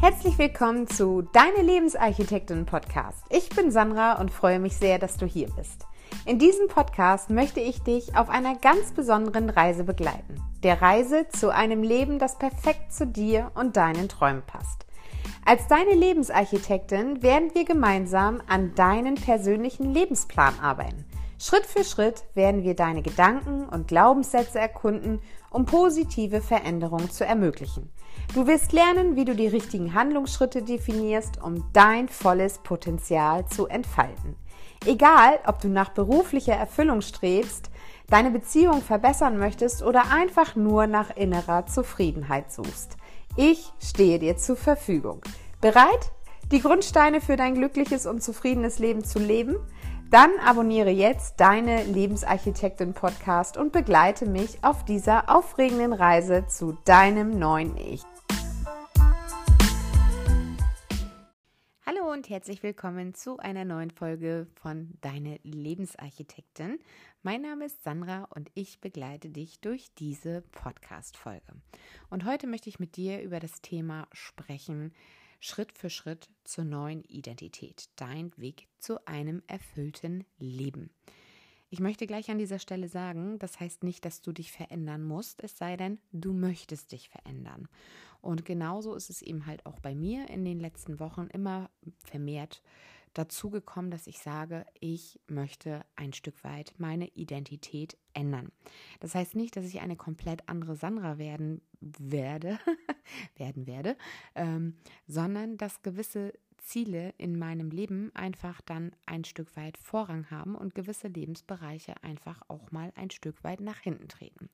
Herzlich willkommen zu Deine Lebensarchitektin Podcast. Ich bin Sandra und freue mich sehr, dass du hier bist. In diesem Podcast möchte ich dich auf einer ganz besonderen Reise begleiten. Der Reise zu einem Leben, das perfekt zu dir und deinen Träumen passt. Als deine Lebensarchitektin werden wir gemeinsam an deinen persönlichen Lebensplan arbeiten. Schritt für Schritt werden wir deine Gedanken und Glaubenssätze erkunden, um positive Veränderungen zu ermöglichen. Du wirst lernen, wie du die richtigen Handlungsschritte definierst, um dein volles Potenzial zu entfalten. Egal, ob du nach beruflicher Erfüllung strebst, deine Beziehung verbessern möchtest oder einfach nur nach innerer Zufriedenheit suchst. Ich stehe dir zur Verfügung. Bereit, die Grundsteine für dein glückliches und zufriedenes Leben zu leben? Dann abonniere jetzt deine Lebensarchitektin Podcast und begleite mich auf dieser aufregenden Reise zu deinem neuen Ich. Und herzlich willkommen zu einer neuen Folge von Deine Lebensarchitektin. Mein Name ist Sandra und ich begleite dich durch diese Podcast-Folge. Und heute möchte ich mit dir über das Thema sprechen, Schritt für Schritt zur neuen Identität, dein Weg zu einem erfüllten Leben. Ich möchte gleich an dieser Stelle sagen, das heißt nicht, dass du dich verändern musst, es sei denn, du möchtest dich verändern. Und genauso ist es eben halt auch bei mir in den letzten Wochen immer vermehrt dazu gekommen, dass ich sage, ich möchte ein Stück weit meine Identität ändern. Das heißt nicht, dass ich eine komplett andere Sandra werden werde, werden werde, ähm, sondern dass gewisse Ziele in meinem Leben einfach dann ein Stück weit Vorrang haben und gewisse Lebensbereiche einfach auch mal ein Stück weit nach hinten treten.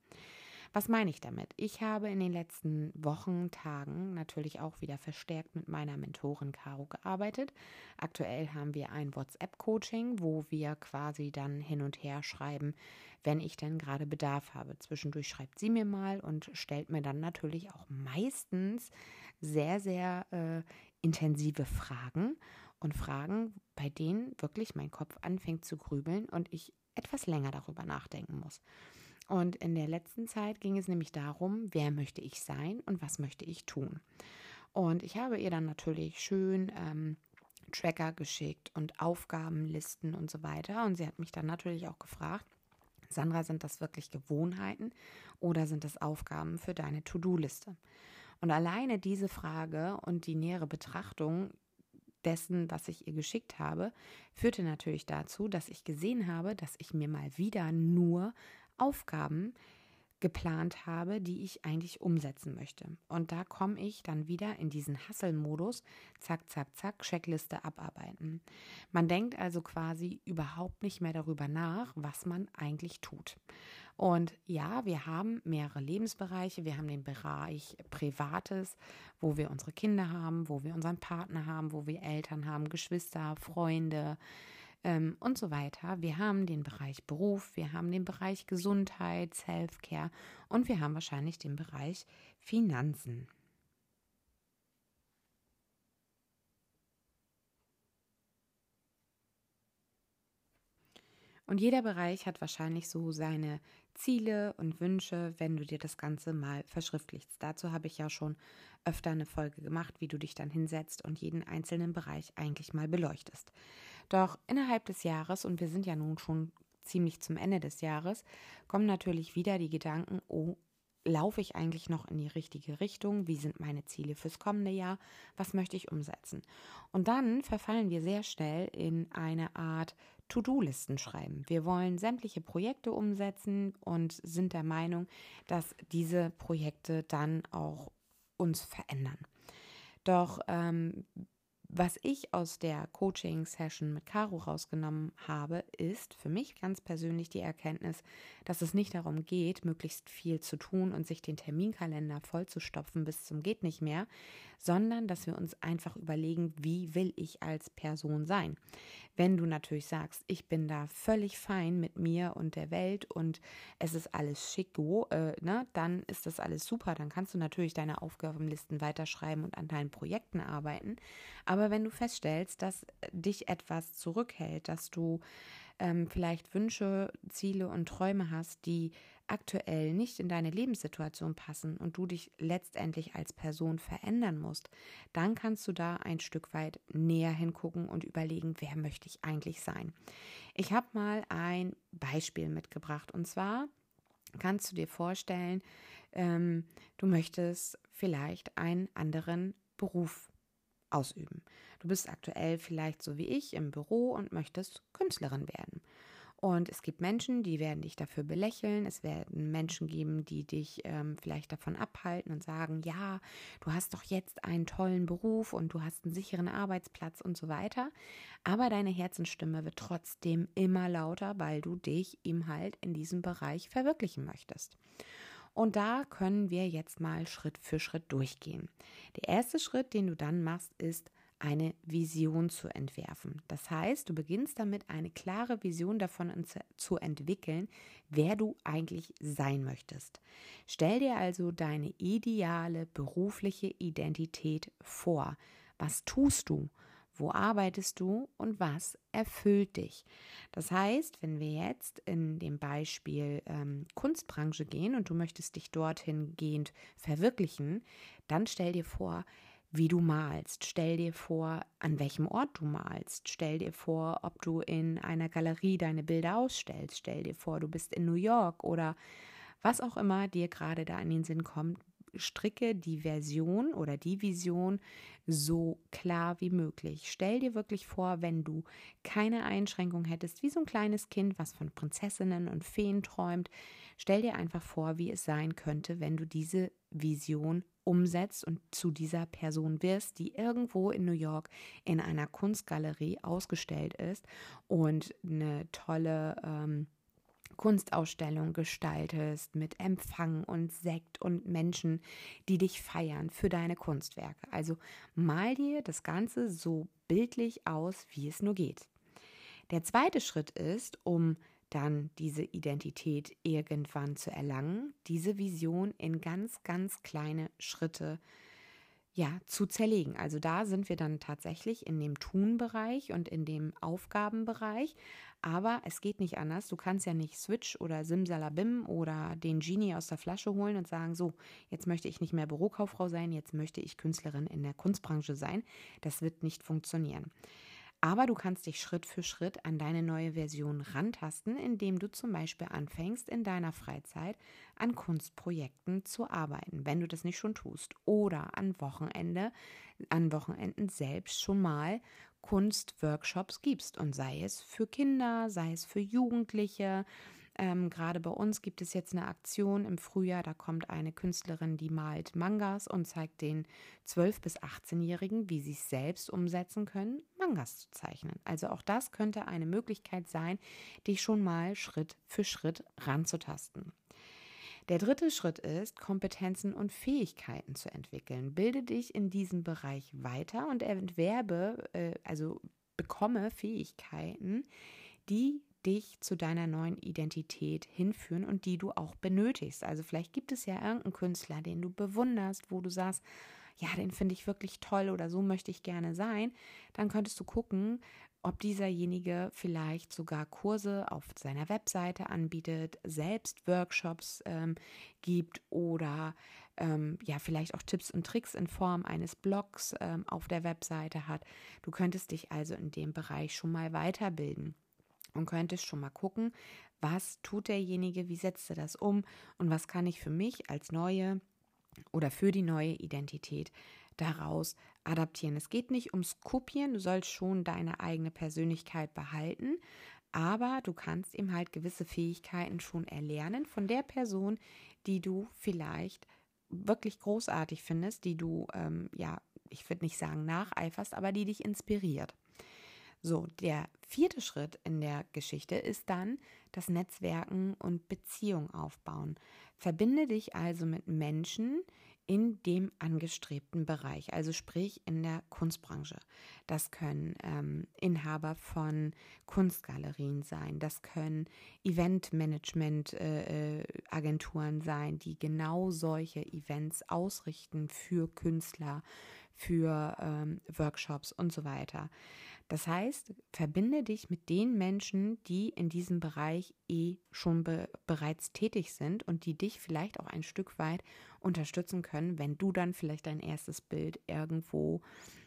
Was meine ich damit? Ich habe in den letzten Wochen, Tagen natürlich auch wieder verstärkt mit meiner Mentorin Caro gearbeitet. Aktuell haben wir ein WhatsApp-Coaching, wo wir quasi dann hin und her schreiben, wenn ich denn gerade Bedarf habe. Zwischendurch schreibt sie mir mal und stellt mir dann natürlich auch meistens sehr, sehr äh, intensive Fragen und Fragen, bei denen wirklich mein Kopf anfängt zu grübeln und ich etwas länger darüber nachdenken muss. Und in der letzten Zeit ging es nämlich darum, wer möchte ich sein und was möchte ich tun. Und ich habe ihr dann natürlich schön ähm, Tracker geschickt und Aufgabenlisten und so weiter. Und sie hat mich dann natürlich auch gefragt, Sandra, sind das wirklich Gewohnheiten oder sind das Aufgaben für deine To-Do-Liste? Und alleine diese Frage und die nähere Betrachtung dessen, was ich ihr geschickt habe, führte natürlich dazu, dass ich gesehen habe, dass ich mir mal wieder nur Aufgaben geplant habe, die ich eigentlich umsetzen möchte. Und da komme ich dann wieder in diesen Hasselmodus, zack, zack, zack, Checkliste abarbeiten. Man denkt also quasi überhaupt nicht mehr darüber nach, was man eigentlich tut. Und ja, wir haben mehrere Lebensbereiche. Wir haben den Bereich Privates, wo wir unsere Kinder haben, wo wir unseren Partner haben, wo wir Eltern haben, Geschwister, Freunde, ähm, und so weiter. Wir haben den Bereich Beruf, wir haben den Bereich Gesundheit, Self-Care und wir haben wahrscheinlich den Bereich Finanzen. Und jeder Bereich hat wahrscheinlich so seine Ziele und Wünsche, wenn du dir das Ganze mal verschriftlichst. Dazu habe ich ja schon öfter eine Folge gemacht, wie du dich dann hinsetzt und jeden einzelnen Bereich eigentlich mal beleuchtest. Doch innerhalb des Jahres, und wir sind ja nun schon ziemlich zum Ende des Jahres, kommen natürlich wieder die Gedanken, oh, laufe ich eigentlich noch in die richtige Richtung? Wie sind meine Ziele fürs kommende Jahr? Was möchte ich umsetzen? Und dann verfallen wir sehr schnell in eine Art To-Do-Listen schreiben. Wir wollen sämtliche Projekte umsetzen und sind der Meinung, dass diese Projekte dann auch uns verändern. Doch ähm, was ich aus der Coaching-Session mit Caro rausgenommen habe, ist für mich ganz persönlich die Erkenntnis, dass es nicht darum geht, möglichst viel zu tun und sich den Terminkalender vollzustopfen bis zum geht nicht mehr, sondern dass wir uns einfach überlegen, wie will ich als Person sein. Wenn du natürlich sagst, ich bin da völlig fein mit mir und der Welt und es ist alles schicko, äh, ne, dann ist das alles super. Dann kannst du natürlich deine Aufgabenlisten weiterschreiben und an deinen Projekten arbeiten. Aber wenn du feststellst, dass dich etwas zurückhält, dass du ähm, vielleicht Wünsche, Ziele und Träume hast, die aktuell nicht in deine Lebenssituation passen und du dich letztendlich als Person verändern musst, dann kannst du da ein Stück weit näher hingucken und überlegen, wer möchte ich eigentlich sein. Ich habe mal ein Beispiel mitgebracht und zwar kannst du dir vorstellen, ähm, du möchtest vielleicht einen anderen Beruf ausüben. Du bist aktuell vielleicht so wie ich im Büro und möchtest Künstlerin werden. Und es gibt Menschen, die werden dich dafür belächeln. Es werden Menschen geben, die dich ähm, vielleicht davon abhalten und sagen, ja, du hast doch jetzt einen tollen Beruf und du hast einen sicheren Arbeitsplatz und so weiter. Aber deine Herzensstimme wird trotzdem immer lauter, weil du dich ihm halt in diesem Bereich verwirklichen möchtest. Und da können wir jetzt mal Schritt für Schritt durchgehen. Der erste Schritt, den du dann machst, ist eine Vision zu entwerfen. Das heißt, du beginnst damit, eine klare Vision davon zu entwickeln, wer du eigentlich sein möchtest. Stell dir also deine ideale berufliche Identität vor. Was tust du? Wo arbeitest du und was erfüllt dich? Das heißt, wenn wir jetzt in dem Beispiel ähm, Kunstbranche gehen und du möchtest dich dorthin gehend verwirklichen, dann stell dir vor, wie du malst. Stell dir vor, an welchem Ort du malst. Stell dir vor, ob du in einer Galerie deine Bilder ausstellst. Stell dir vor, du bist in New York oder was auch immer dir gerade da in den Sinn kommt stricke die Version oder die Vision so klar wie möglich. Stell dir wirklich vor, wenn du keine Einschränkung hättest, wie so ein kleines Kind, was von Prinzessinnen und Feen träumt. Stell dir einfach vor, wie es sein könnte, wenn du diese Vision umsetzt und zu dieser Person wirst, die irgendwo in New York in einer Kunstgalerie ausgestellt ist und eine tolle ähm, Kunstausstellung gestaltest mit Empfang und Sekt und Menschen, die dich feiern für deine Kunstwerke. Also mal dir das Ganze so bildlich aus, wie es nur geht. Der zweite Schritt ist, um dann diese Identität irgendwann zu erlangen, diese Vision in ganz, ganz kleine Schritte ja, zu zerlegen. Also da sind wir dann tatsächlich in dem Tun-Bereich und in dem Aufgabenbereich. Aber es geht nicht anders. Du kannst ja nicht Switch oder Simsalabim oder den Genie aus der Flasche holen und sagen, so, jetzt möchte ich nicht mehr Bürokauffrau sein, jetzt möchte ich Künstlerin in der Kunstbranche sein. Das wird nicht funktionieren. Aber du kannst dich Schritt für Schritt an deine neue Version rantasten, indem du zum Beispiel anfängst, in deiner Freizeit an Kunstprojekten zu arbeiten, wenn du das nicht schon tust. Oder an Wochenende, an Wochenenden selbst schon mal Kunstworkshops gibst. Und sei es für Kinder, sei es für Jugendliche. Ähm, Gerade bei uns gibt es jetzt eine Aktion im Frühjahr, da kommt eine Künstlerin, die malt Mangas und zeigt den 12- bis 18-Jährigen, wie sie es selbst umsetzen können, Mangas zu zeichnen. Also auch das könnte eine Möglichkeit sein, dich schon mal Schritt für Schritt ranzutasten. Der dritte Schritt ist, Kompetenzen und Fähigkeiten zu entwickeln. Bilde dich in diesem Bereich weiter und entwerbe, äh, also bekomme Fähigkeiten, die dich zu deiner neuen Identität hinführen und die du auch benötigst. Also vielleicht gibt es ja irgendeinen Künstler, den du bewunderst, wo du sagst, ja, den finde ich wirklich toll oder so möchte ich gerne sein. Dann könntest du gucken, ob dieserjenige vielleicht sogar Kurse auf seiner Webseite anbietet, selbst Workshops ähm, gibt oder ähm, ja vielleicht auch Tipps und Tricks in Form eines Blogs ähm, auf der Webseite hat. Du könntest dich also in dem Bereich schon mal weiterbilden und könntest schon mal gucken, was tut derjenige, wie setzt er das um und was kann ich für mich als neue oder für die neue Identität daraus adaptieren. Es geht nicht ums Kopieren, du sollst schon deine eigene Persönlichkeit behalten, aber du kannst eben halt gewisse Fähigkeiten schon erlernen von der Person, die du vielleicht wirklich großartig findest, die du, ähm, ja, ich würde nicht sagen nacheiferst, aber die dich inspiriert. So, der vierte Schritt in der Geschichte ist dann das Netzwerken und Beziehung aufbauen. Verbinde dich also mit Menschen, in dem angestrebten Bereich, also sprich in der Kunstbranche. Das können ähm, Inhaber von Kunstgalerien sein, das können Eventmanagement-Agenturen äh, äh sein, die genau solche Events ausrichten für Künstler, für ähm, Workshops und so weiter. Das heißt, verbinde dich mit den Menschen, die in diesem Bereich eh schon be bereits tätig sind und die dich vielleicht auch ein Stück weit unterstützen können, wenn du dann vielleicht dein erstes Bild irgendwo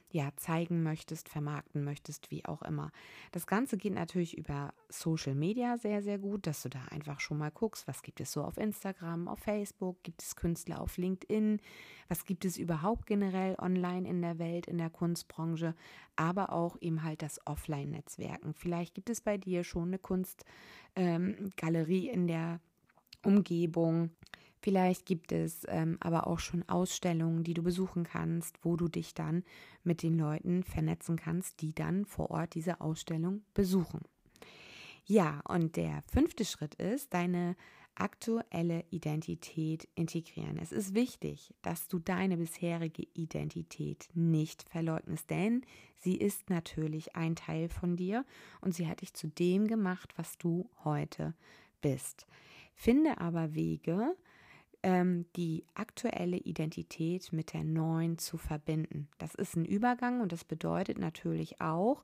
ja zeigen möchtest, vermarkten möchtest, wie auch immer. Das Ganze geht natürlich über Social Media sehr, sehr gut, dass du da einfach schon mal guckst, was gibt es so auf Instagram, auf Facebook, gibt es Künstler auf LinkedIn, was gibt es überhaupt generell online in der Welt, in der Kunstbranche, aber auch eben halt das Offline-Netzwerken. Vielleicht gibt es bei dir schon eine Kunstgalerie ähm, in der Umgebung. Vielleicht gibt es ähm, aber auch schon Ausstellungen, die du besuchen kannst, wo du dich dann mit den Leuten vernetzen kannst, die dann vor Ort diese Ausstellung besuchen. Ja, und der fünfte Schritt ist, deine aktuelle Identität integrieren. Es ist wichtig, dass du deine bisherige Identität nicht verleugnest, denn sie ist natürlich ein Teil von dir und sie hat dich zu dem gemacht, was du heute bist. Finde aber Wege, die aktuelle Identität mit der neuen zu verbinden. Das ist ein Übergang und das bedeutet natürlich auch,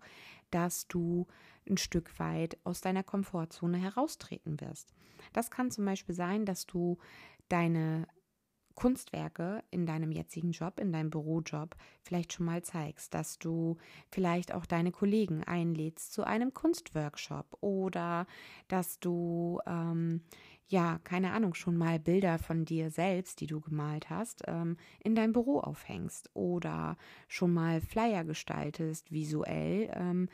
dass du ein Stück weit aus deiner Komfortzone heraustreten wirst. Das kann zum Beispiel sein, dass du deine Kunstwerke in deinem jetzigen Job, in deinem Bürojob vielleicht schon mal zeigst, dass du vielleicht auch deine Kollegen einlädst zu einem Kunstworkshop oder dass du ähm, ja, keine Ahnung, schon mal Bilder von dir selbst, die du gemalt hast, ähm, in dein Büro aufhängst oder schon mal Flyer gestaltest, visuell, ähm,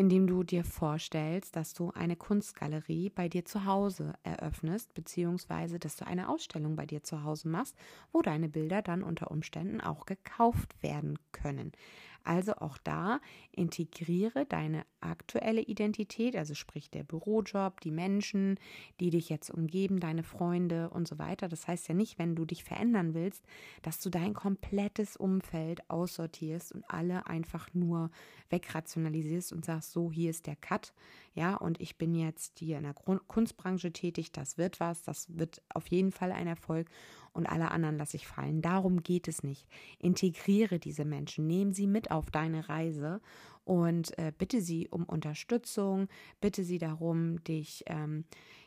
indem du dir vorstellst, dass du eine Kunstgalerie bei dir zu Hause eröffnest, beziehungsweise dass du eine Ausstellung bei dir zu Hause machst, wo deine Bilder dann unter Umständen auch gekauft werden können. Also auch da integriere deine aktuelle Identität, also sprich der Bürojob, die Menschen, die dich jetzt umgeben, deine Freunde und so weiter. Das heißt ja nicht, wenn du dich verändern willst, dass du dein komplettes Umfeld aussortierst und alle einfach nur wegrationalisierst und sagst, so, hier ist der Cut, ja, und ich bin jetzt hier in der Kunstbranche tätig, das wird was, das wird auf jeden Fall ein Erfolg und alle anderen lasse ich fallen. Darum geht es nicht. Integriere diese Menschen, nehme sie mit auf deine Reise und äh, bitte sie um Unterstützung, bitte sie darum, dich ähm,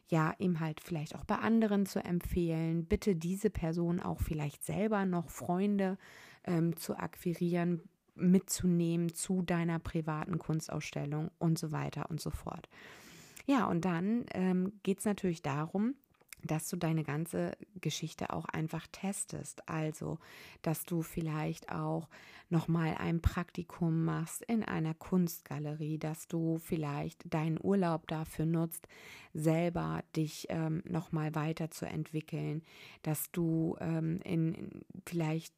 ja eben halt vielleicht auch bei anderen zu empfehlen, bitte diese Person auch vielleicht selber noch Freunde ähm, zu akquirieren, mitzunehmen zu deiner privaten Kunstausstellung und so weiter und so fort. Ja, und dann ähm, geht es natürlich darum, dass du deine ganze Geschichte auch einfach testest. Also, dass du vielleicht auch nochmal ein Praktikum machst in einer Kunstgalerie, dass du vielleicht deinen Urlaub dafür nutzt, selber dich ähm, nochmal weiterzuentwickeln, dass du ähm, in, in vielleicht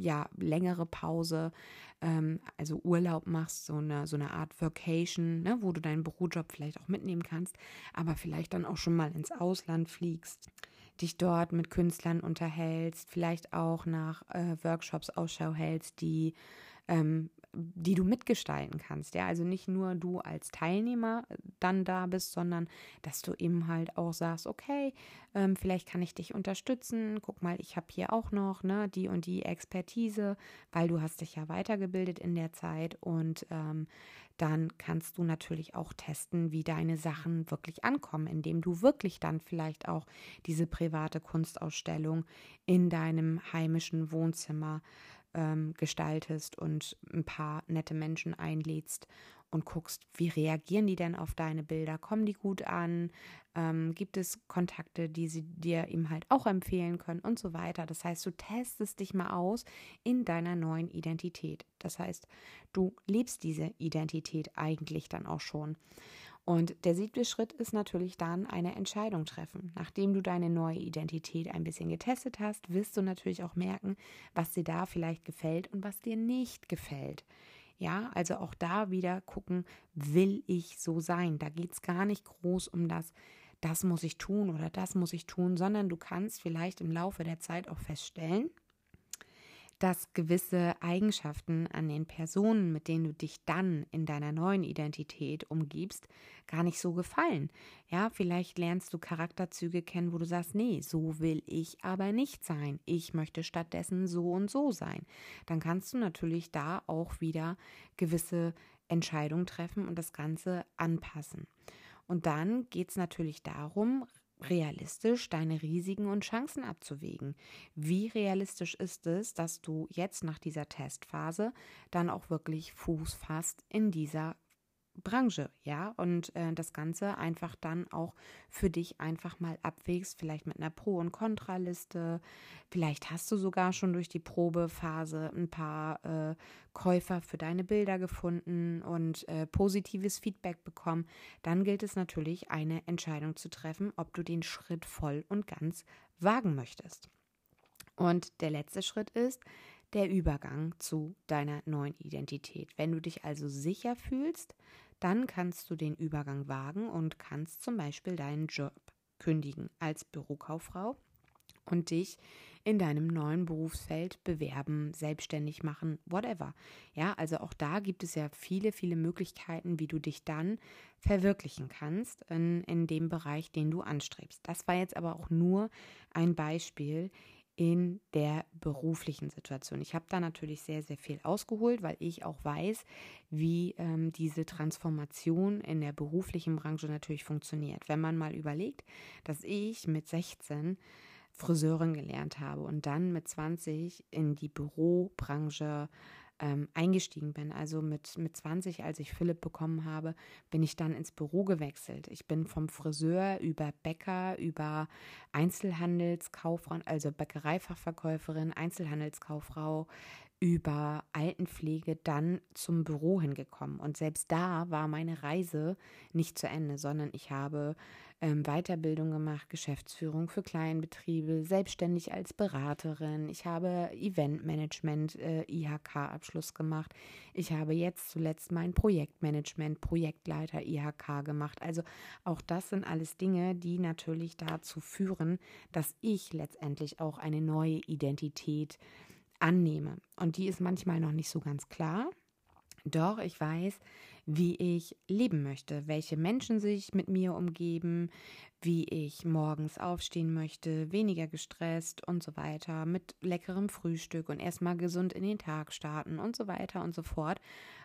ja längere Pause, ähm, also Urlaub machst, so eine, so eine Art Vacation, ne, wo du deinen Bürojob vielleicht auch mitnehmen kannst, aber vielleicht dann auch schon mal ins Ausland fliegst, dich dort mit Künstlern unterhältst, vielleicht auch nach äh, Workshops Ausschau hältst, die ähm, die du mitgestalten kannst. Ja, also nicht nur du als Teilnehmer dann da bist, sondern dass du eben halt auch sagst, okay, ähm, vielleicht kann ich dich unterstützen. Guck mal, ich habe hier auch noch ne, die und die Expertise, weil du hast dich ja weitergebildet in der Zeit und ähm, dann kannst du natürlich auch testen, wie deine Sachen wirklich ankommen, indem du wirklich dann vielleicht auch diese private Kunstausstellung in deinem heimischen Wohnzimmer ähm, gestaltest und ein paar nette Menschen einlädst und guckst, wie reagieren die denn auf deine Bilder? Kommen die gut an? Ähm, gibt es Kontakte, die sie dir ihm halt auch empfehlen können und so weiter? Das heißt, du testest dich mal aus in deiner neuen Identität. Das heißt, du lebst diese Identität eigentlich dann auch schon. Und der siebte Schritt ist natürlich dann eine Entscheidung treffen. Nachdem du deine neue Identität ein bisschen getestet hast, wirst du natürlich auch merken, was dir da vielleicht gefällt und was dir nicht gefällt. Ja, also auch da wieder gucken, will ich so sein? Da geht es gar nicht groß um das, das muss ich tun oder das muss ich tun, sondern du kannst vielleicht im Laufe der Zeit auch feststellen, dass gewisse Eigenschaften an den Personen, mit denen du dich dann in deiner neuen Identität umgibst, gar nicht so gefallen. Ja, vielleicht lernst du Charakterzüge kennen, wo du sagst, nee, so will ich aber nicht sein. Ich möchte stattdessen so und so sein. Dann kannst du natürlich da auch wieder gewisse Entscheidungen treffen und das Ganze anpassen. Und dann geht es natürlich darum, realistisch deine Risiken und Chancen abzuwägen. Wie realistisch ist es, dass du jetzt nach dieser Testphase dann auch wirklich Fuß fasst in dieser Branche, ja, und äh, das Ganze einfach dann auch für dich einfach mal abwägst, vielleicht mit einer Pro- und Kontraliste. Vielleicht hast du sogar schon durch die Probephase ein paar äh, Käufer für deine Bilder gefunden und äh, positives Feedback bekommen. Dann gilt es natürlich, eine Entscheidung zu treffen, ob du den Schritt voll und ganz wagen möchtest. Und der letzte Schritt ist, der Übergang zu deiner neuen Identität. Wenn du dich also sicher fühlst, dann kannst du den Übergang wagen und kannst zum Beispiel deinen Job kündigen als Bürokauffrau und dich in deinem neuen Berufsfeld bewerben, selbstständig machen, whatever. Ja, also auch da gibt es ja viele, viele Möglichkeiten, wie du dich dann verwirklichen kannst in, in dem Bereich, den du anstrebst. Das war jetzt aber auch nur ein Beispiel, in der beruflichen Situation. Ich habe da natürlich sehr, sehr viel ausgeholt, weil ich auch weiß, wie ähm, diese Transformation in der beruflichen Branche natürlich funktioniert. Wenn man mal überlegt, dass ich mit 16 Friseurin gelernt habe und dann mit 20 in die Bürobranche ähm, eingestiegen bin. Also mit, mit 20, als ich Philipp bekommen habe, bin ich dann ins Büro gewechselt. Ich bin vom Friseur über Bäcker, über Einzelhandelskauffrau, also Bäckereifachverkäuferin, Einzelhandelskauffrau, über Altenpflege dann zum Büro hingekommen. Und selbst da war meine Reise nicht zu Ende, sondern ich habe ähm, Weiterbildung gemacht, Geschäftsführung für Kleinbetriebe, selbstständig als Beraterin. Ich habe Eventmanagement, äh, IHK-Abschluss gemacht. Ich habe jetzt zuletzt mein Projektmanagement, Projektleiter IHK gemacht. Also auch das sind alles Dinge, die natürlich dazu führen, dass ich letztendlich auch eine neue Identität annehme. Und die ist manchmal noch nicht so ganz klar. Doch ich weiß, wie ich leben möchte, welche Menschen sich mit mir umgeben, wie ich morgens aufstehen möchte, weniger gestresst und so weiter, mit leckerem Frühstück und erstmal gesund in den Tag starten und so weiter und so fort.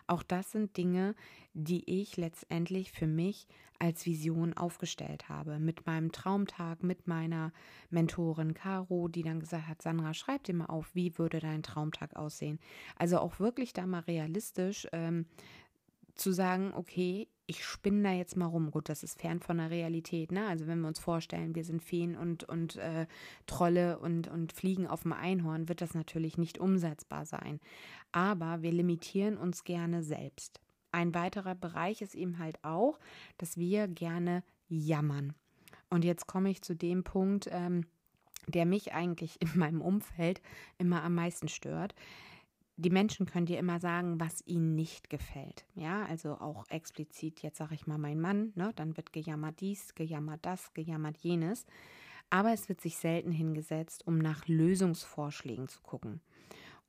Auch das sind Dinge, die ich letztendlich für mich als Vision aufgestellt habe. Mit meinem Traumtag, mit meiner Mentorin Caro, die dann gesagt hat, Sandra, schreib dir mal auf, wie würde dein Traumtag aussehen. Also auch wirklich da mal realistisch ähm, zu sagen, okay, ich spinne da jetzt mal rum. Gut, das ist fern von der Realität, ne? Also wenn wir uns vorstellen, wir sind Feen und, und äh, Trolle und, und fliegen auf dem Einhorn, wird das natürlich nicht umsetzbar sein. Aber wir limitieren uns gerne selbst. Ein weiterer Bereich ist eben halt auch, dass wir gerne jammern. Und jetzt komme ich zu dem Punkt, ähm, der mich eigentlich in meinem Umfeld immer am meisten stört die Menschen können dir immer sagen, was ihnen nicht gefällt. Ja, also auch explizit, jetzt sage ich mal mein Mann, ne, dann wird gejammert dies, gejammert das, gejammert jenes. Aber es wird sich selten hingesetzt, um nach Lösungsvorschlägen zu gucken.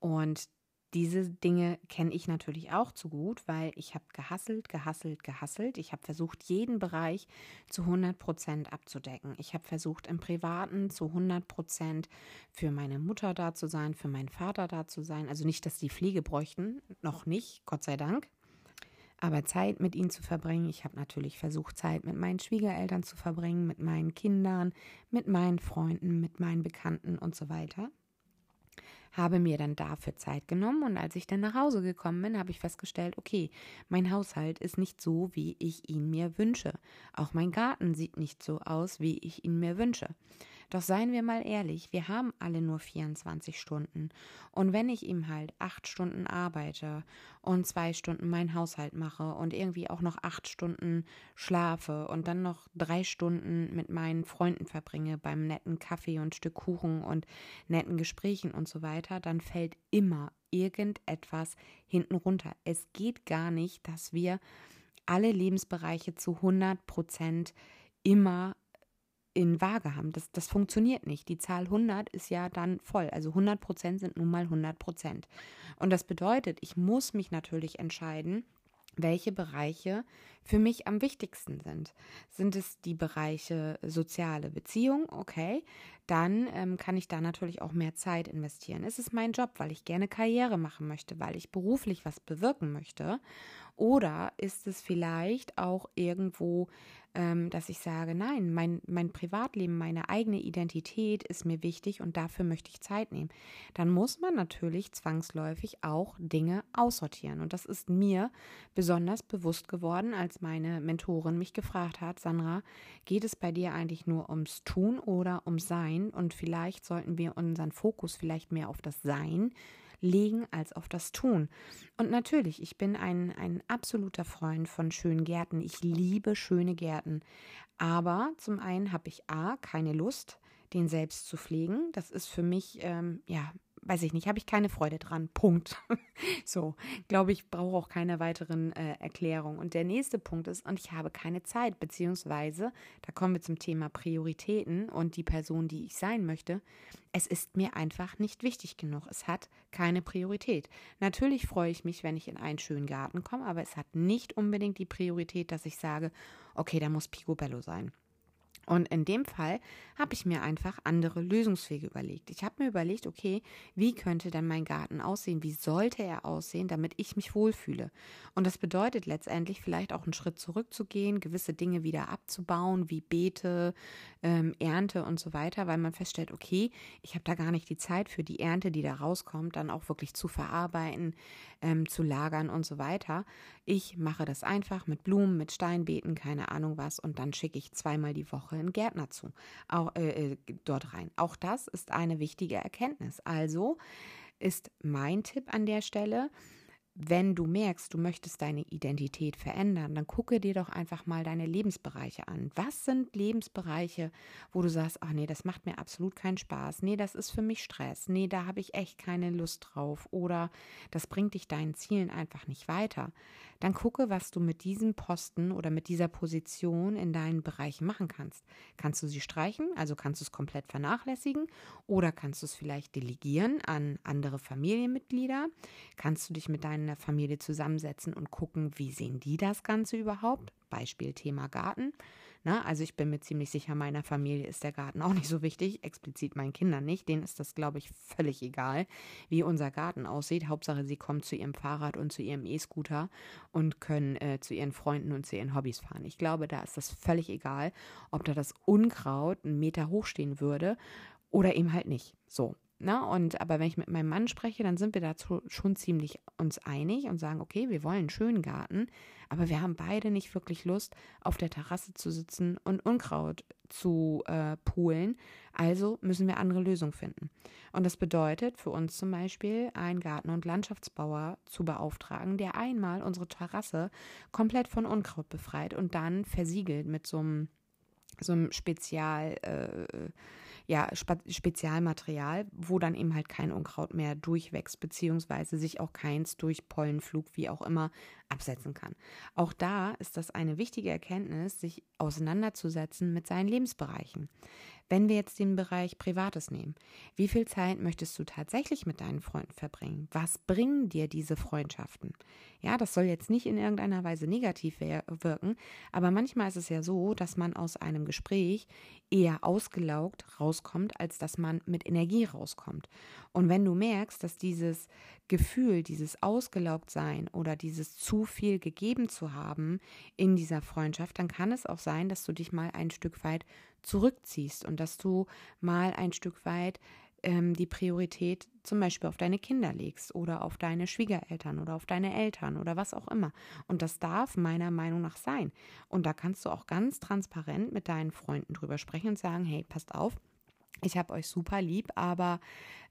Und diese Dinge kenne ich natürlich auch zu gut, weil ich habe gehasselt, gehasselt, gehasselt. Ich habe versucht, jeden Bereich zu 100 Prozent abzudecken. Ich habe versucht, im Privaten zu 100 Prozent für meine Mutter da zu sein, für meinen Vater da zu sein. Also nicht, dass die Pflege bräuchten, noch nicht, Gott sei Dank. Aber Zeit mit ihnen zu verbringen. Ich habe natürlich versucht, Zeit mit meinen Schwiegereltern zu verbringen, mit meinen Kindern, mit meinen Freunden, mit meinen Bekannten und so weiter habe mir dann dafür Zeit genommen und als ich dann nach Hause gekommen bin, habe ich festgestellt, okay, mein Haushalt ist nicht so, wie ich ihn mir wünsche. Auch mein Garten sieht nicht so aus, wie ich ihn mir wünsche. Doch seien wir mal ehrlich, wir haben alle nur 24 Stunden. Und wenn ich ihm halt acht Stunden arbeite und zwei Stunden meinen Haushalt mache und irgendwie auch noch acht Stunden schlafe und dann noch drei Stunden mit meinen Freunden verbringe beim netten Kaffee und Stück Kuchen und netten Gesprächen und so weiter, dann fällt immer irgendetwas hinten runter. Es geht gar nicht, dass wir alle Lebensbereiche zu 100 Prozent immer in Waage haben. Das, das funktioniert nicht. Die Zahl 100 ist ja dann voll. Also 100 Prozent sind nun mal 100 Prozent. Und das bedeutet, ich muss mich natürlich entscheiden, welche Bereiche für mich am wichtigsten sind. Sind es die Bereiche soziale Beziehung? Okay, dann ähm, kann ich da natürlich auch mehr Zeit investieren. Ist es mein Job, weil ich gerne Karriere machen möchte, weil ich beruflich was bewirken möchte? Oder ist es vielleicht auch irgendwo, ähm, dass ich sage, nein, mein, mein Privatleben, meine eigene Identität ist mir wichtig und dafür möchte ich Zeit nehmen. Dann muss man natürlich zwangsläufig auch Dinge aussortieren. Und das ist mir besonders bewusst geworden, als meine Mentorin mich gefragt hat, Sandra, geht es bei dir eigentlich nur ums Tun oder ums Sein? Und vielleicht sollten wir unseren Fokus vielleicht mehr auf das Sein legen als auf das Tun. Und natürlich, ich bin ein, ein absoluter Freund von schönen Gärten. Ich liebe schöne Gärten. Aber zum einen habe ich A, keine Lust, den selbst zu pflegen. Das ist für mich, ähm, ja, weiß ich nicht, habe ich keine Freude dran. Punkt. so, glaube ich, brauche auch keine weiteren äh, Erklärungen. Und der nächste Punkt ist, und ich habe keine Zeit, beziehungsweise, da kommen wir zum Thema Prioritäten und die Person, die ich sein möchte. Es ist mir einfach nicht wichtig genug. Es hat keine Priorität. Natürlich freue ich mich, wenn ich in einen schönen Garten komme, aber es hat nicht unbedingt die Priorität, dass ich sage, okay, da muss Picobello sein. Und in dem Fall habe ich mir einfach andere Lösungswege überlegt. Ich habe mir überlegt, okay, wie könnte denn mein Garten aussehen? Wie sollte er aussehen, damit ich mich wohlfühle? Und das bedeutet letztendlich vielleicht auch einen Schritt zurückzugehen, gewisse Dinge wieder abzubauen, wie Beete, ähm, Ernte und so weiter, weil man feststellt, okay, ich habe da gar nicht die Zeit für die Ernte, die da rauskommt, dann auch wirklich zu verarbeiten, ähm, zu lagern und so weiter. Ich mache das einfach mit Blumen, mit Steinbeeten, keine Ahnung was, und dann schicke ich zweimal die Woche einen Gärtner zu, auch, äh, äh, dort rein. Auch das ist eine wichtige Erkenntnis. Also ist mein Tipp an der Stelle, wenn du merkst, du möchtest deine Identität verändern, dann gucke dir doch einfach mal deine Lebensbereiche an. Was sind Lebensbereiche, wo du sagst, ach nee, das macht mir absolut keinen Spaß. Nee, das ist für mich Stress. Nee, da habe ich echt keine Lust drauf. Oder das bringt dich deinen Zielen einfach nicht weiter. Dann gucke, was du mit diesem Posten oder mit dieser Position in deinen Bereichen machen kannst. Kannst du sie streichen, also kannst du es komplett vernachlässigen oder kannst du es vielleicht delegieren an andere Familienmitglieder? Kannst du dich mit deinen der Familie zusammensetzen und gucken, wie sehen die das Ganze überhaupt? Beispiel Thema Garten. Na, also ich bin mir ziemlich sicher, meiner Familie ist der Garten auch nicht so wichtig, explizit meinen Kindern nicht. Denen ist das, glaube ich, völlig egal, wie unser Garten aussieht. Hauptsache, sie kommen zu ihrem Fahrrad und zu ihrem E-Scooter und können äh, zu ihren Freunden und zu ihren Hobbys fahren. Ich glaube, da ist das völlig egal, ob da das Unkraut einen Meter hoch stehen würde oder eben halt nicht. So, na, ne? und aber wenn ich mit meinem Mann spreche, dann sind wir dazu schon ziemlich uns einig und sagen, okay, wir wollen einen schönen Garten, aber wir haben beide nicht wirklich Lust, auf der Terrasse zu sitzen und Unkraut zu äh, poolen. Also müssen wir andere Lösungen finden. Und das bedeutet für uns zum Beispiel, einen Garten- und Landschaftsbauer zu beauftragen, der einmal unsere Terrasse komplett von Unkraut befreit und dann versiegelt mit so einem, so einem Spezial. Äh, ja, Spezialmaterial, wo dann eben halt kein Unkraut mehr durchwächst, beziehungsweise sich auch keins durch Pollenflug, wie auch immer, absetzen kann. Auch da ist das eine wichtige Erkenntnis, sich auseinanderzusetzen mit seinen Lebensbereichen. Wenn wir jetzt den Bereich Privates nehmen, wie viel Zeit möchtest du tatsächlich mit deinen Freunden verbringen? Was bringen dir diese Freundschaften? Ja, das soll jetzt nicht in irgendeiner Weise negativ wirken, aber manchmal ist es ja so, dass man aus einem Gespräch eher ausgelaugt rauskommt, als dass man mit Energie rauskommt. Und wenn du merkst, dass dieses Gefühl, dieses Ausgelaugtsein oder dieses zu viel gegeben zu haben in dieser Freundschaft, dann kann es auch sein, dass du dich mal ein Stück weit zurückziehst und dass du mal ein Stück weit ähm, die Priorität zum Beispiel auf deine Kinder legst oder auf deine Schwiegereltern oder auf deine Eltern oder was auch immer. Und das darf meiner Meinung nach sein. Und da kannst du auch ganz transparent mit deinen Freunden drüber sprechen und sagen, hey, passt auf, ich habe euch super lieb, aber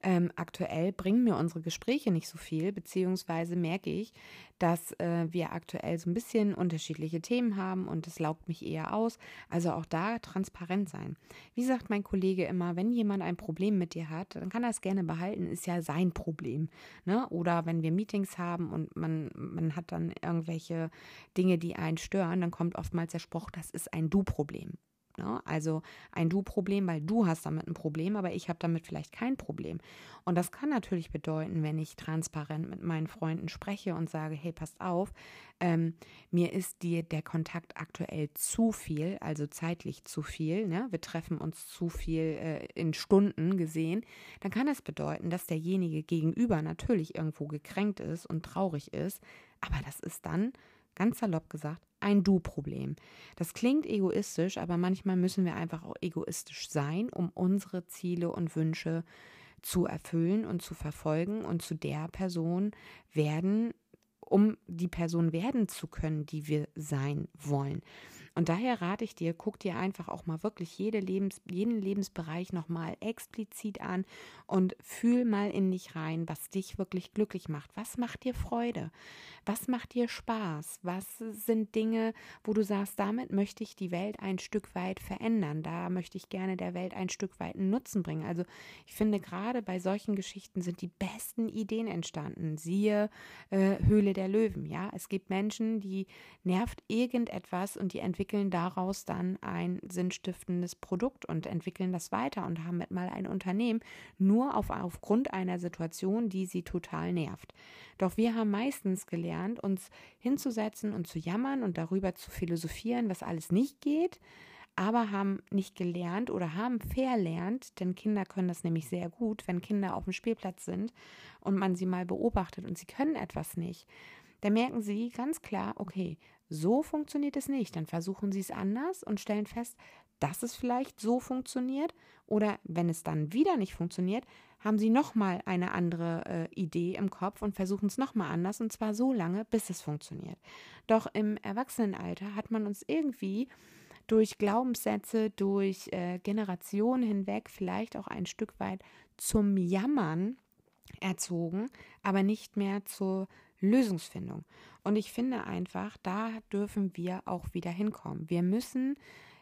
ähm, aktuell bringen mir unsere Gespräche nicht so viel, beziehungsweise merke ich, dass äh, wir aktuell so ein bisschen unterschiedliche Themen haben und es laugt mich eher aus. Also auch da transparent sein. Wie sagt mein Kollege immer, wenn jemand ein Problem mit dir hat, dann kann er es gerne behalten, ist ja sein Problem. Ne? Oder wenn wir Meetings haben und man, man hat dann irgendwelche Dinge, die einen stören, dann kommt oftmals der Spruch, das ist ein Du-Problem. Ne? Also ein Du-Problem, weil du hast damit ein Problem, aber ich habe damit vielleicht kein Problem. Und das kann natürlich bedeuten, wenn ich transparent mit meinen Freunden spreche und sage, hey, passt auf, ähm, mir ist dir der Kontakt aktuell zu viel, also zeitlich zu viel, ne? wir treffen uns zu viel äh, in Stunden gesehen, dann kann es bedeuten, dass derjenige gegenüber natürlich irgendwo gekränkt ist und traurig ist, aber das ist dann, ganz salopp gesagt, ein Du-Problem. Das klingt egoistisch, aber manchmal müssen wir einfach auch egoistisch sein, um unsere Ziele und Wünsche zu erfüllen und zu verfolgen und zu der Person werden, um die Person werden zu können, die wir sein wollen. Und daher rate ich dir, guck dir einfach auch mal wirklich jede Lebens, jeden Lebensbereich nochmal explizit an und fühl mal in dich rein, was dich wirklich glücklich macht. Was macht dir Freude? Was macht dir Spaß? Was sind Dinge, wo du sagst, damit möchte ich die Welt ein Stück weit verändern? Da möchte ich gerne der Welt ein Stück weit einen Nutzen bringen. Also ich finde, gerade bei solchen Geschichten sind die besten Ideen entstanden. Siehe äh, Höhle der Löwen. Ja, es gibt Menschen, die nervt irgendetwas und die entwickeln entwickeln daraus dann ein sinnstiftendes Produkt und entwickeln das weiter und haben mit mal ein Unternehmen nur auf, aufgrund einer Situation, die sie total nervt. Doch wir haben meistens gelernt, uns hinzusetzen und zu jammern und darüber zu philosophieren, was alles nicht geht aber haben nicht gelernt oder haben verlernt, denn Kinder können das nämlich sehr gut, wenn Kinder auf dem Spielplatz sind und man sie mal beobachtet und sie können etwas nicht. Da merken sie ganz klar, okay, so funktioniert es nicht. Dann versuchen sie es anders und stellen fest, dass es vielleicht so funktioniert. Oder wenn es dann wieder nicht funktioniert, haben sie nochmal eine andere äh, Idee im Kopf und versuchen es nochmal anders. Und zwar so lange, bis es funktioniert. Doch im Erwachsenenalter hat man uns irgendwie durch Glaubenssätze, durch äh, Generationen hinweg vielleicht auch ein Stück weit zum Jammern erzogen, aber nicht mehr zur Lösungsfindung. Und ich finde einfach, da dürfen wir auch wieder hinkommen. Wir müssen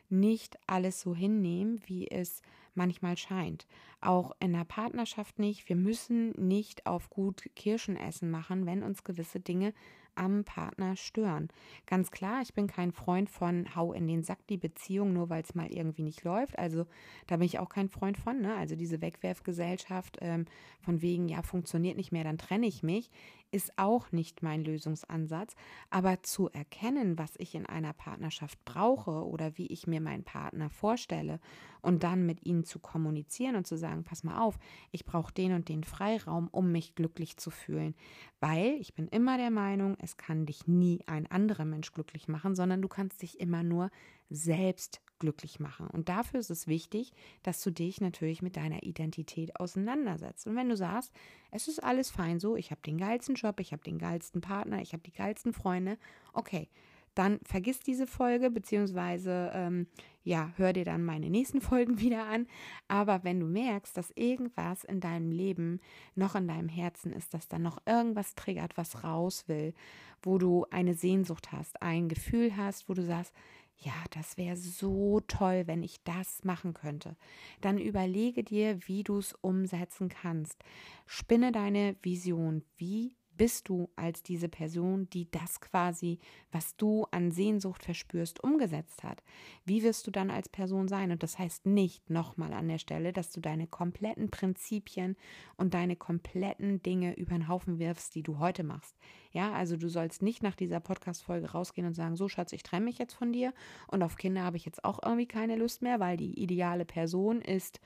nicht alles so hinnehmen, wie es manchmal scheint. Auch in der Partnerschaft nicht. Wir müssen nicht auf gut Kirschen essen machen, wenn uns gewisse Dinge am Partner stören. Ganz klar, ich bin kein Freund von hau in den Sack die Beziehung, nur weil es mal irgendwie nicht läuft. Also da bin ich auch kein Freund von. Ne? Also diese Wegwerfgesellschaft ähm, von wegen, ja, funktioniert nicht mehr, dann trenne ich mich, ist auch nicht mein Lösungsansatz. Aber zu erkennen, was ich in einer Partnerschaft brauche oder wie ich mir meinen Partner vorstelle und dann mit ihnen zu kommunizieren und zu sagen, pass mal auf, ich brauche den und den Freiraum, um mich glücklich zu fühlen. Weil ich bin immer der Meinung, es kann dich nie ein anderer Mensch glücklich machen, sondern du kannst dich immer nur selbst glücklich machen. Und dafür ist es wichtig, dass du dich natürlich mit deiner Identität auseinandersetzt. Und wenn du sagst, es ist alles fein so, ich habe den geilsten Job, ich habe den geilsten Partner, ich habe die geilsten Freunde, okay, dann vergiss diese Folge, beziehungsweise ähm, ja, hör dir dann meine nächsten Folgen wieder an. Aber wenn du merkst, dass irgendwas in deinem Leben noch in deinem Herzen ist, dass da noch irgendwas triggert, was raus will, wo du eine Sehnsucht hast, ein Gefühl hast, wo du sagst, ja, das wäre so toll, wenn ich das machen könnte. Dann überlege dir, wie du es umsetzen kannst. Spinne deine Vision. Wie bist du als diese Person, die das quasi, was du an Sehnsucht verspürst, umgesetzt hat? Wie wirst du dann als Person sein? Und das heißt nicht nochmal an der Stelle, dass du deine kompletten Prinzipien und deine kompletten Dinge über den Haufen wirfst, die du heute machst. Ja, also du sollst nicht nach dieser Podcast-Folge rausgehen und sagen, so Schatz, ich trenne mich jetzt von dir und auf Kinder habe ich jetzt auch irgendwie keine Lust mehr, weil die ideale Person ist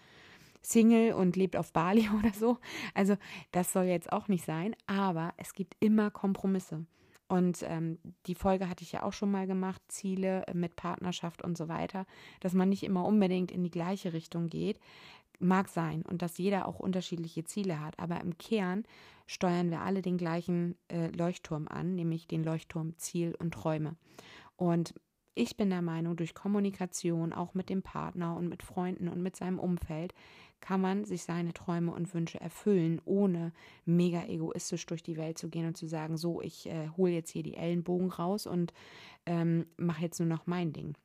Single und lebt auf Bali oder so. Also das soll jetzt auch nicht sein, aber es gibt immer Kompromisse. Und ähm, die Folge hatte ich ja auch schon mal gemacht, Ziele mit Partnerschaft und so weiter, dass man nicht immer unbedingt in die gleiche Richtung geht. Mag sein und dass jeder auch unterschiedliche Ziele hat, aber im Kern steuern wir alle den gleichen äh, Leuchtturm an, nämlich den Leuchtturm Ziel und Träume. Und ich bin der Meinung, durch Kommunikation, auch mit dem Partner und mit Freunden und mit seinem Umfeld, kann man sich seine Träume und Wünsche erfüllen, ohne mega egoistisch durch die Welt zu gehen und zu sagen, so, ich äh, hole jetzt hier die Ellenbogen raus und ähm, mache jetzt nur noch mein Ding.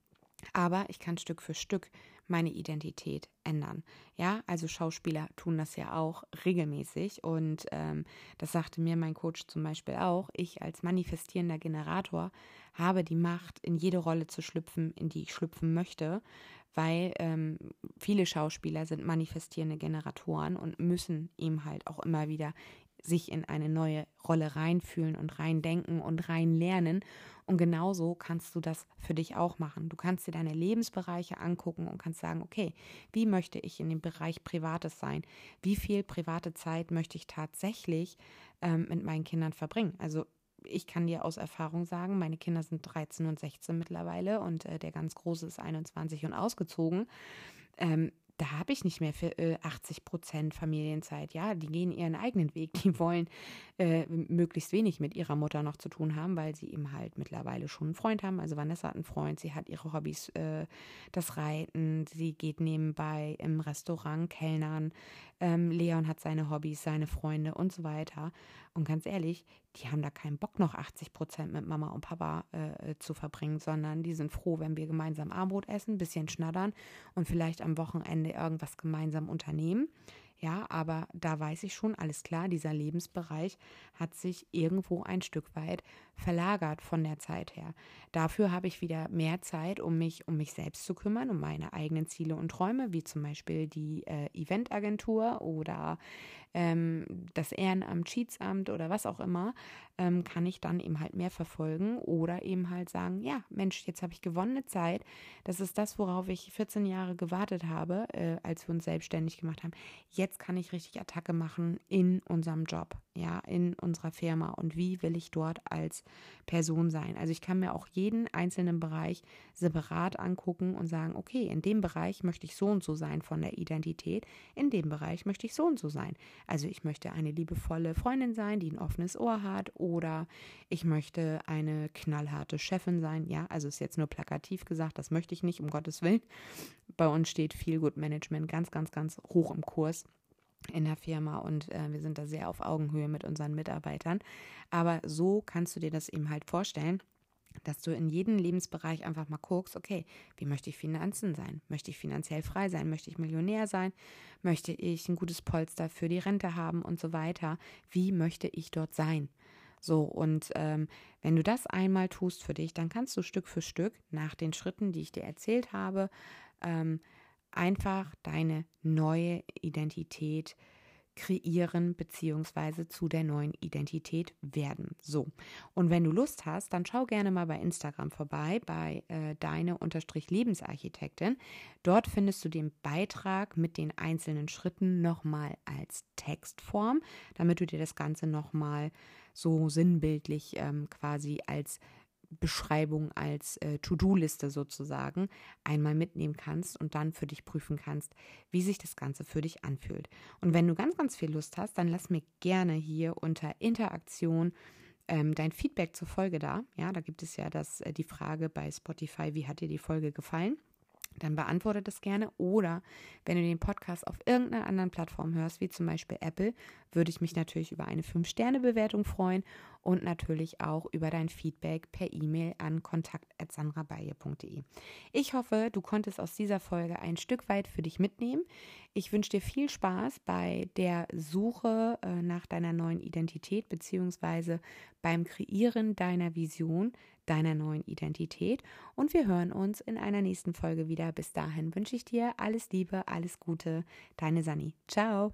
Aber ich kann Stück für Stück meine Identität ändern. Ja, also Schauspieler tun das ja auch regelmäßig und ähm, das sagte mir mein Coach zum Beispiel auch. Ich als manifestierender Generator habe die Macht, in jede Rolle zu schlüpfen, in die ich schlüpfen möchte, weil ähm, viele Schauspieler sind manifestierende Generatoren und müssen ihm halt auch immer wieder sich in eine neue Rolle reinfühlen und reindenken und reinlernen. Und genauso kannst du das für dich auch machen. Du kannst dir deine Lebensbereiche angucken und kannst sagen, okay, wie möchte ich in dem Bereich Privates sein? Wie viel private Zeit möchte ich tatsächlich ähm, mit meinen Kindern verbringen? Also ich kann dir aus Erfahrung sagen, meine Kinder sind 13 und 16 mittlerweile und äh, der ganz Große ist 21 und ausgezogen. Ähm, da habe ich nicht mehr für äh, 80 Prozent Familienzeit. Ja, die gehen ihren eigenen Weg. Die wollen äh, möglichst wenig mit ihrer Mutter noch zu tun haben, weil sie eben halt mittlerweile schon einen Freund haben. Also Vanessa hat einen Freund, sie hat ihre Hobbys, äh, das Reiten, sie geht nebenbei im Restaurant Kellnern. Ähm, Leon hat seine Hobbys, seine Freunde und so weiter. Und ganz ehrlich, die haben da keinen Bock, noch 80 Prozent mit Mama und Papa äh, zu verbringen, sondern die sind froh, wenn wir gemeinsam Armbrot essen, bisschen schnattern und vielleicht am Wochenende irgendwas gemeinsam unternehmen. Ja, aber da weiß ich schon, alles klar, dieser Lebensbereich hat sich irgendwo ein Stück weit verlagert von der Zeit her. Dafür habe ich wieder mehr Zeit, um mich um mich selbst zu kümmern, um meine eigenen Ziele und Träume, wie zum Beispiel die äh, Eventagentur oder ähm, das Ehrenamt, Schiedsamt oder was auch immer, ähm, kann ich dann eben halt mehr verfolgen oder eben halt sagen, ja, Mensch, jetzt habe ich gewonnene Zeit. Das ist das, worauf ich 14 Jahre gewartet habe, äh, als wir uns selbstständig gemacht haben. Jetzt kann ich richtig Attacke machen in unserem Job, ja, in unserer Firma und wie will ich dort als Person sein. Also ich kann mir auch jeden einzelnen Bereich separat angucken und sagen, okay, in dem Bereich möchte ich so und so sein von der Identität, in dem Bereich möchte ich so und so sein. Also ich möchte eine liebevolle Freundin sein, die ein offenes Ohr hat oder ich möchte eine knallharte Chefin sein. Ja, also ist jetzt nur plakativ gesagt, das möchte ich nicht, um Gottes Willen. Bei uns steht viel Good Management ganz, ganz, ganz hoch im Kurs in der Firma und äh, wir sind da sehr auf Augenhöhe mit unseren Mitarbeitern. Aber so kannst du dir das eben halt vorstellen, dass du in jedem Lebensbereich einfach mal guckst, okay, wie möchte ich Finanzen sein? Möchte ich finanziell frei sein? Möchte ich Millionär sein? Möchte ich ein gutes Polster für die Rente haben und so weiter? Wie möchte ich dort sein? So, und ähm, wenn du das einmal tust für dich, dann kannst du Stück für Stück nach den Schritten, die ich dir erzählt habe, ähm, einfach deine neue Identität kreieren beziehungsweise zu der neuen Identität werden. So. Und wenn du Lust hast, dann schau gerne mal bei Instagram vorbei, bei äh, deine Unterstrich Lebensarchitektin. Dort findest du den Beitrag mit den einzelnen Schritten nochmal als Textform, damit du dir das Ganze nochmal so sinnbildlich ähm, quasi als Beschreibung als äh, To-Do-Liste sozusagen einmal mitnehmen kannst und dann für dich prüfen kannst, wie sich das Ganze für dich anfühlt. Und wenn du ganz, ganz viel Lust hast, dann lass mir gerne hier unter Interaktion ähm, dein Feedback zur Folge da. Ja, da gibt es ja das, äh, die Frage bei Spotify, wie hat dir die Folge gefallen? Dann beantworte das gerne. Oder wenn du den Podcast auf irgendeiner anderen Plattform hörst, wie zum Beispiel Apple, würde ich mich natürlich über eine 5-Sterne-Bewertung freuen und natürlich auch über dein Feedback per E-Mail an kontakt.sandrabaye.de. Ich hoffe, du konntest aus dieser Folge ein Stück weit für dich mitnehmen. Ich wünsche dir viel Spaß bei der Suche äh, nach deiner neuen Identität beziehungsweise beim Kreieren deiner Vision, deiner neuen Identität. Und wir hören uns in einer nächsten Folge wieder. Bis dahin wünsche ich dir alles Liebe, alles Gute. Deine Sani. Ciao.